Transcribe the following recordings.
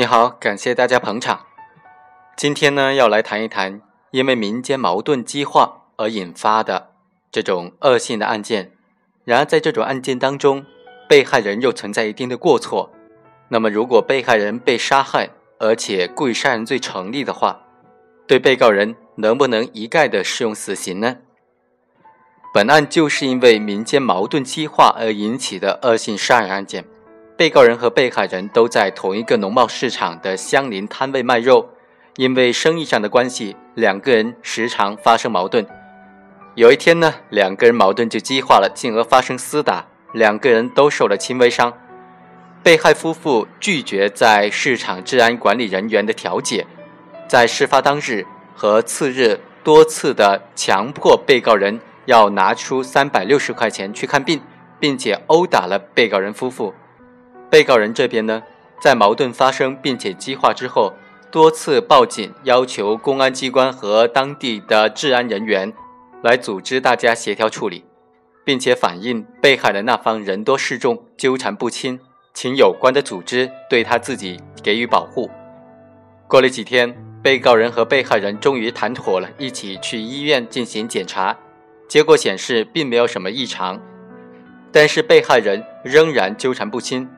你好，感谢大家捧场。今天呢，要来谈一谈因为民间矛盾激化而引发的这种恶性的案件。然而，在这种案件当中，被害人又存在一定的过错。那么，如果被害人被杀害，而且故意杀人罪成立的话，对被告人能不能一概的适用死刑呢？本案就是因为民间矛盾激化而引起的恶性杀人案件。被告人和被害人都在同一个农贸市场的相邻摊位卖肉，因为生意上的关系，两个人时常发生矛盾。有一天呢，两个人矛盾就激化了，进而发生厮打，两个人都受了轻微伤。被害夫妇拒绝在市场治安管理人员的调解，在事发当日和次日多次的强迫被告人要拿出三百六十块钱去看病，并且殴打了被告人夫妇。被告人这边呢，在矛盾发生并且激化之后，多次报警，要求公安机关和当地的治安人员来组织大家协调处理，并且反映被害人那方人多势众，纠缠不清，请有关的组织对他自己给予保护。过了几天，被告人和被害人终于谈妥了，一起去医院进行检查，结果显示并没有什么异常，但是被害人仍然纠缠不清。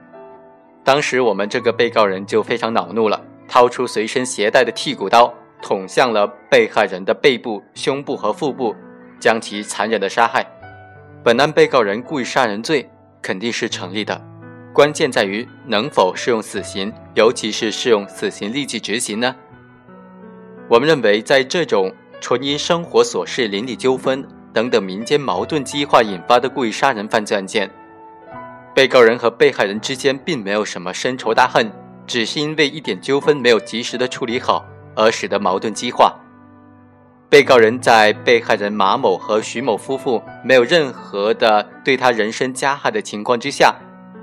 当时我们这个被告人就非常恼怒了，掏出随身携带的剔骨刀，捅向了被害人的背部、胸部和腹部，将其残忍的杀害。本案被告人故意杀人罪肯定是成立的，关键在于能否适用死刑，尤其是适用死刑立即执行呢？我们认为，在这种纯因生活琐事、邻里纠纷等等民间矛盾激化引发的故意杀人犯罪案件。被告人和被害人之间并没有什么深仇大恨，只是因为一点纠纷没有及时的处理好，而使得矛盾激化。被告人在被害人马某和徐某夫妇没有任何的对他人身加害的情况之下，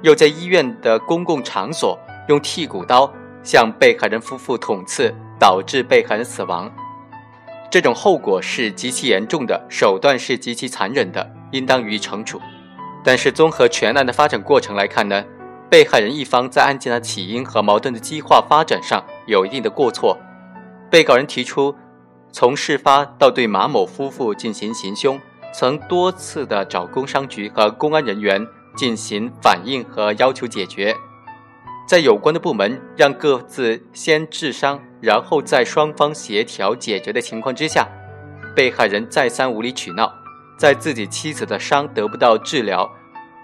又在医院的公共场所用剔骨刀向被害人夫妇捅刺，导致被害人死亡，这种后果是极其严重的，手段是极其残忍的，应当予以惩处。但是，综合全案的发展过程来看呢，被害人一方在案件的起因和矛盾的激化发展上有一定的过错。被告人提出，从事发到对马某夫妇进行行凶，曾多次的找工商局和公安人员进行反映和要求解决，在有关的部门让各自先治伤，然后在双方协调解决的情况之下，被害人再三无理取闹。在自己妻子的伤得不到治疗，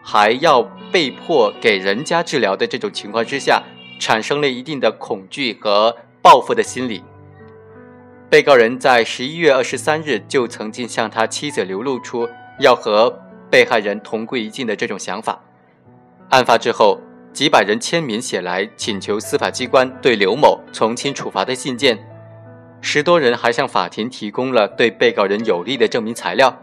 还要被迫给人家治疗的这种情况之下，产生了一定的恐惧和报复的心理。被告人在十一月二十三日就曾经向他妻子流露出要和被害人同归于尽的这种想法。案发之后，几百人签名写来请求司法机关对刘某从轻处罚的信件，十多人还向法庭提供了对被告人有利的证明材料。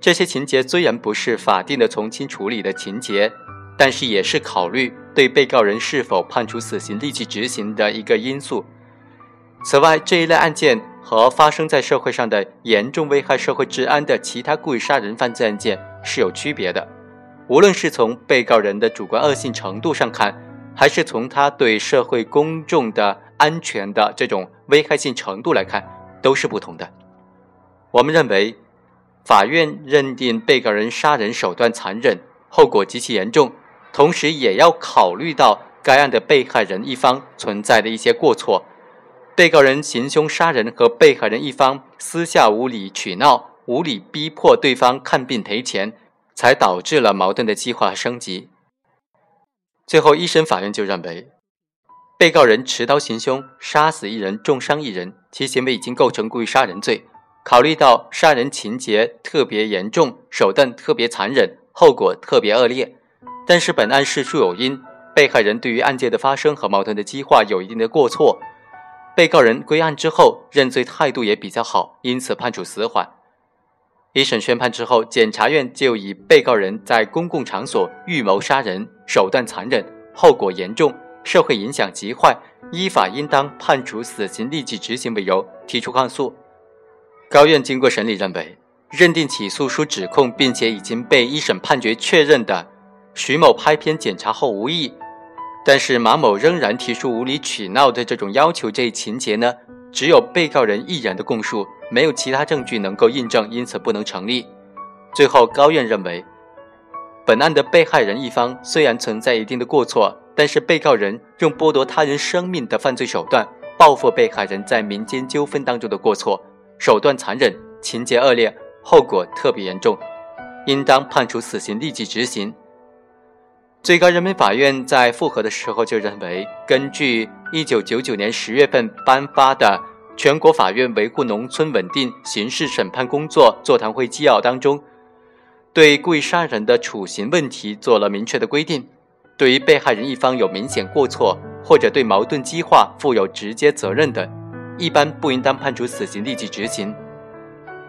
这些情节虽然不是法定的从轻处理的情节，但是也是考虑对被告人是否判处死刑立即执行的一个因素。此外，这一类案件和发生在社会上的严重危害社会治安的其他故意杀人犯罪案件是有区别的。无论是从被告人的主观恶性程度上看，还是从他对社会公众的安全的这种危害性程度来看，都是不同的。我们认为。法院认定被告人杀人手段残忍，后果极其严重，同时也要考虑到该案的被害人一方存在的一些过错。被告人行凶杀人和被害人一方私下无理取闹、无理逼迫对方看病赔钱，才导致了矛盾的激化升级。最后，一审法院就认为，被告人持刀行凶，杀死一人，重伤一人，其行为已经构成故意杀人罪。考虑到杀人情节特别严重，手段特别残忍，后果特别恶劣，但是本案事出有因，被害人对于案件的发生和矛盾的激化有一定的过错，被告人归案之后认罪态度也比较好，因此判处死缓。一审宣判之后，检察院就以被告人在公共场所预谋杀人，手段残忍，后果严重，社会影响极坏，依法应当判处死刑立即执行为由提出抗诉。高院经过审理认为，认定起诉书指控并且已经被一审判决确认的徐某拍片检查后无异，但是马某仍然提出无理取闹的这种要求，这一情节呢，只有被告人一人的供述，没有其他证据能够印证，因此不能成立。最后，高院认为，本案的被害人一方虽然存在一定的过错，但是被告人用剥夺他人生命的犯罪手段报复被害人在民间纠纷当中的过错，手段残忍，情节恶劣，后果特别严重，应当判处死刑立即执行。最高人民法院在复核的时候就认为，根据一九九九年十月份颁发的《全国法院维护农村稳定刑事审判工作座谈会纪要》当中，对故意杀人的处刑问题做了明确的规定。对于被害人一方有明显过错，或者对矛盾激化负有直接责任的，一般不应当判处死刑立即执行。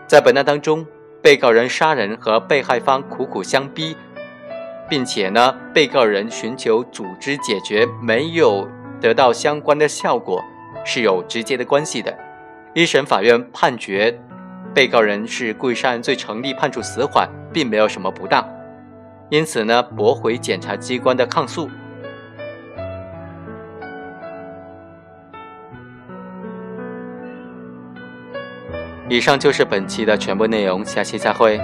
在本案当中，被告人杀人和被害方苦苦相逼。并且呢，被告人寻求组织解决没有得到相关的效果，是有直接的关系的。一审法院判决被告人是故意杀人罪成立，判处死缓，并没有什么不当，因此呢，驳回检察机关的抗诉。以上就是本期的全部内容，下期再会。